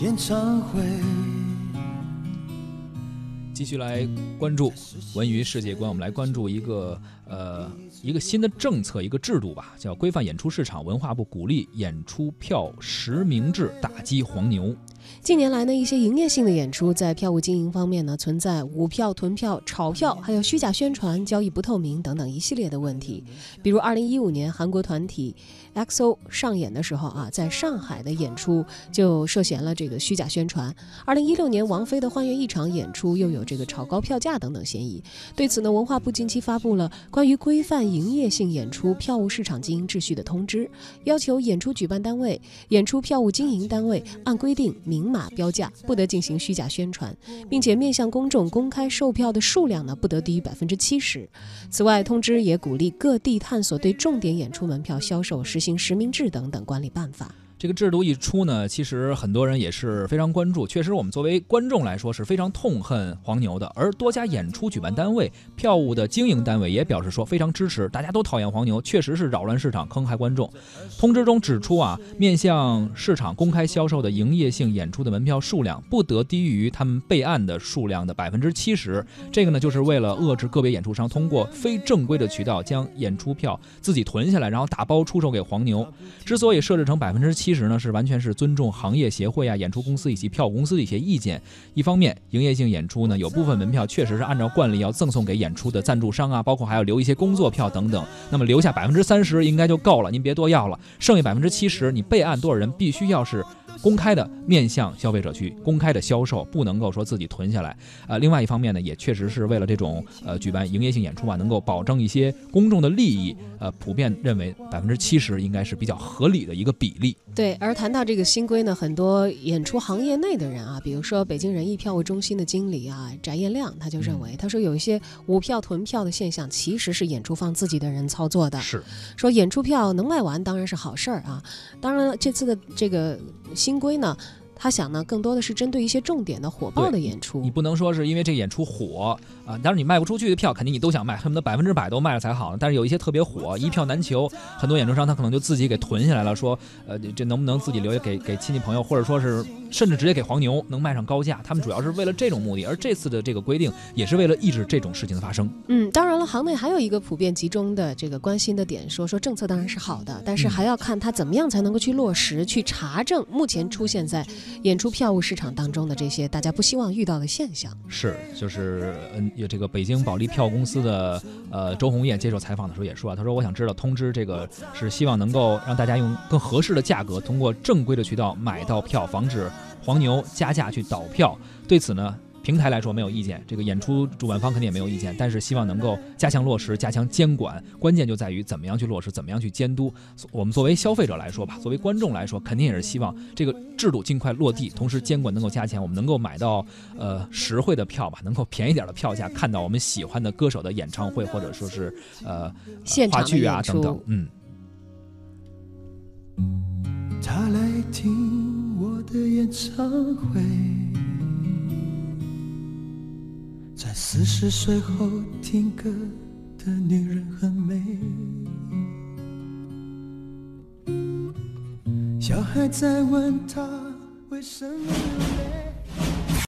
演唱会。继续来关注文娱世界观，我们来关注一个呃一个新的政策，一个制度吧，叫规范演出市场。文化部鼓励演出票实名制，打击黄牛。近年来呢，一些营业性的演出在票务经营方面呢，存在捂票、囤票、炒票，还有虚假宣传、交易不透明等等一系列的问题。比如，二零一五年韩国团体 XO 上演的时候啊，在上海的演出就涉嫌了这个虚假宣传。二零一六年王菲的《幻乐一场》演出又有这个炒高票价等等嫌疑。对此呢，文化部近期发布了关于规范营业性演出票务市场经营秩序的通知，要求演出举办单位、演出票务经营单位按规定明。明码标价，不得进行虚假宣传，并且面向公众公开售票的数量呢，不得低于百分之七十。此外，通知也鼓励各地探索对重点演出门票销售实行实名制等等管理办法。这个制度一出呢，其实很多人也是非常关注。确实，我们作为观众来说是非常痛恨黄牛的。而多家演出举办单位、票务的经营单位也表示说非常支持，大家都讨厌黄牛，确实是扰乱市场、坑害观众。通知中指出啊，面向市场公开销售的营业性演出的门票数量不得低于他们备案的数量的百分之七十。这个呢，就是为了遏制个别演出商通过非正规的渠道将演出票自己囤下来，然后打包出售给黄牛。之所以设置成百分之七。其实呢，是完全是尊重行业协会啊、演出公司以及票务公司的一些意见。一方面，营业性演出呢，有部分门票确实是按照惯例要赠送给演出的赞助商啊，包括还要留一些工作票等等。那么留下百分之三十应该就够了，您别多要了。剩下百分之七十，你备案多少人，必须要是。公开的面向消费者去公开的销售，不能够说自己囤下来。呃，另外一方面呢，也确实是为了这种呃举办营业性演出啊，能够保证一些公众的利益。呃，普遍认为百分之七十应该是比较合理的一个比例。对，而谈到这个新规呢，很多演出行业内的人啊，比如说北京人艺票务中心的经理啊，翟彦亮，他就认为，他说有一些捂票囤票的现象，其实是演出方自己的人操作的。是，说演出票能卖完当然是好事儿啊。当然了，这次的这个。新规呢？他想呢，更多的是针对一些重点的火爆的演出。你不能说是因为这个演出火啊，但是你卖不出去的票，肯定你都想卖，恨不得百分之百都卖了才好。但是有一些特别火，一票难求，很多演出商他可能就自己给囤下来了，说，呃，这能不能自己留下给给亲戚朋友，或者说是甚至直接给黄牛，能卖上高价。他们主要是为了这种目的。而这次的这个规定也是为了抑制这种事情的发生。嗯，当然了，行内还有一个普遍集中的这个关心的点，说说政策当然是好的，但是还要看他怎么样才能够去落实、去查证目前出现在。演出票务市场当中的这些大家不希望遇到的现象是，就是嗯，有这个北京保利票公司的呃周红艳接受采访的时候也说啊，他说我想知道通知这个是希望能够让大家用更合适的价格通过正规的渠道买到票，防止黄牛加价去倒票。对此呢？平台来说没有意见，这个演出主办方肯定也没有意见，但是希望能够加强落实、加强监管，关键就在于怎么样去落实，怎么样去监督。我们作为消费者来说吧，作为观众来说，肯定也是希望这个制度尽快落地，同时监管能够加强，我们能够买到呃实惠的票吧，能够便宜点的票价，看到我们喜欢的歌手的演唱会，或者说是呃话剧啊等等，嗯。他来听我的演唱会。在四十岁后听歌的女人很美，小孩在问她为什么。